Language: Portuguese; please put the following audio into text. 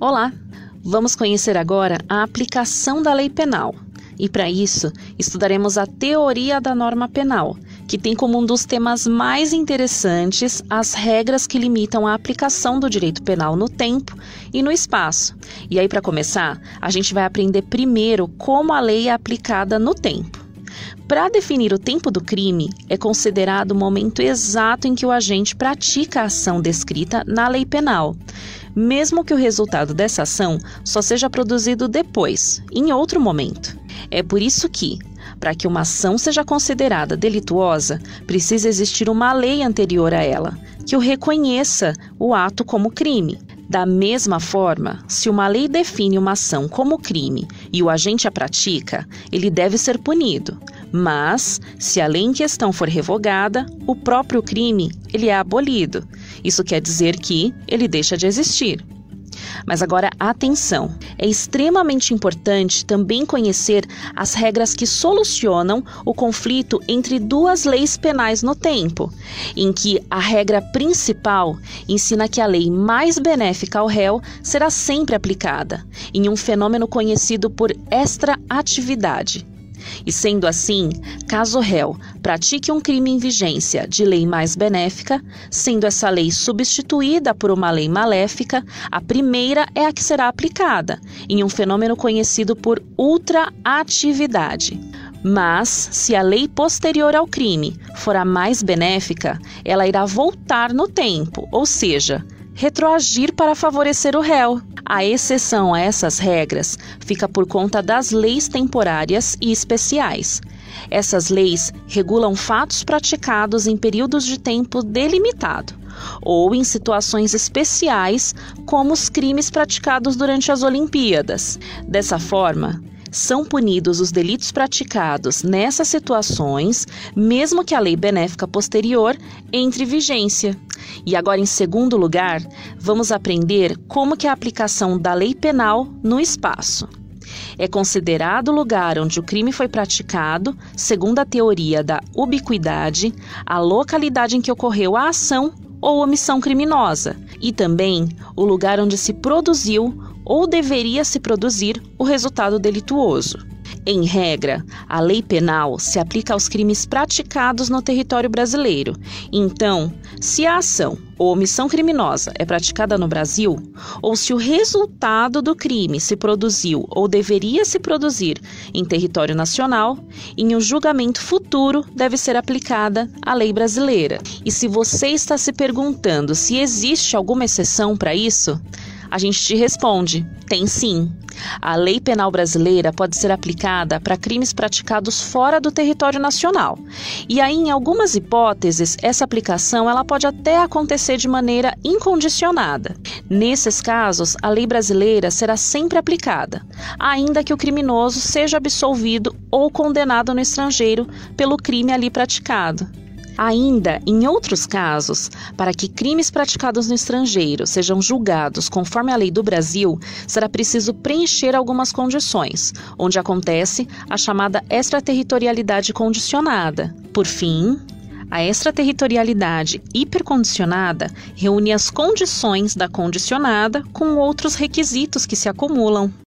Olá! Vamos conhecer agora a aplicação da lei penal. E para isso, estudaremos a teoria da norma penal, que tem como um dos temas mais interessantes as regras que limitam a aplicação do direito penal no tempo e no espaço. E aí, para começar, a gente vai aprender primeiro como a lei é aplicada no tempo. Para definir o tempo do crime, é considerado o momento exato em que o agente pratica a ação descrita na lei penal mesmo que o resultado dessa ação só seja produzido depois, em outro momento. É por isso que, para que uma ação seja considerada delituosa, precisa existir uma lei anterior a ela, que o reconheça o ato como crime. Da mesma forma, se uma lei define uma ação como crime e o agente a pratica, ele deve ser punido. Mas, se a lei em questão for revogada, o próprio crime ele é abolido. Isso quer dizer que ele deixa de existir. Mas agora, atenção! É extremamente importante também conhecer as regras que solucionam o conflito entre duas leis penais no tempo, em que a regra principal ensina que a lei mais benéfica ao réu será sempre aplicada, em um fenômeno conhecido por extraatividade. E sendo assim, caso o réu pratique um crime em vigência de lei mais benéfica, sendo essa lei substituída por uma lei maléfica, a primeira é a que será aplicada, em um fenômeno conhecido por ultraatividade. Mas, se a lei posterior ao crime for a mais benéfica, ela irá voltar no tempo, ou seja, retroagir para favorecer o réu. A exceção a essas regras fica por conta das leis temporárias e especiais. Essas leis regulam fatos praticados em períodos de tempo delimitado ou em situações especiais, como os crimes praticados durante as Olimpíadas. Dessa forma, são punidos os delitos praticados nessas situações, mesmo que a lei benéfica posterior entre vigência. E agora, em segundo lugar, vamos aprender como que é a aplicação da lei penal no espaço. É considerado o lugar onde o crime foi praticado, segundo a teoria da ubiquidade, a localidade em que ocorreu a ação ou omissão criminosa, e também o lugar onde se produziu ou deveria se produzir o resultado delituoso. Em regra, a lei penal se aplica aos crimes praticados no território brasileiro. Então, se a ação ou omissão criminosa é praticada no Brasil, ou se o resultado do crime se produziu ou deveria se produzir em território nacional, em um julgamento futuro deve ser aplicada a lei brasileira. E se você está se perguntando se existe alguma exceção para isso, a gente te responde: tem sim. A lei penal brasileira pode ser aplicada para crimes praticados fora do território nacional. E aí, em algumas hipóteses, essa aplicação ela pode até acontecer de maneira incondicionada. Nesses casos, a lei brasileira será sempre aplicada, ainda que o criminoso seja absolvido ou condenado no estrangeiro pelo crime ali praticado. Ainda, em outros casos, para que crimes praticados no estrangeiro sejam julgados conforme a lei do Brasil, será preciso preencher algumas condições, onde acontece a chamada extraterritorialidade condicionada. Por fim, a extraterritorialidade hipercondicionada reúne as condições da condicionada com outros requisitos que se acumulam.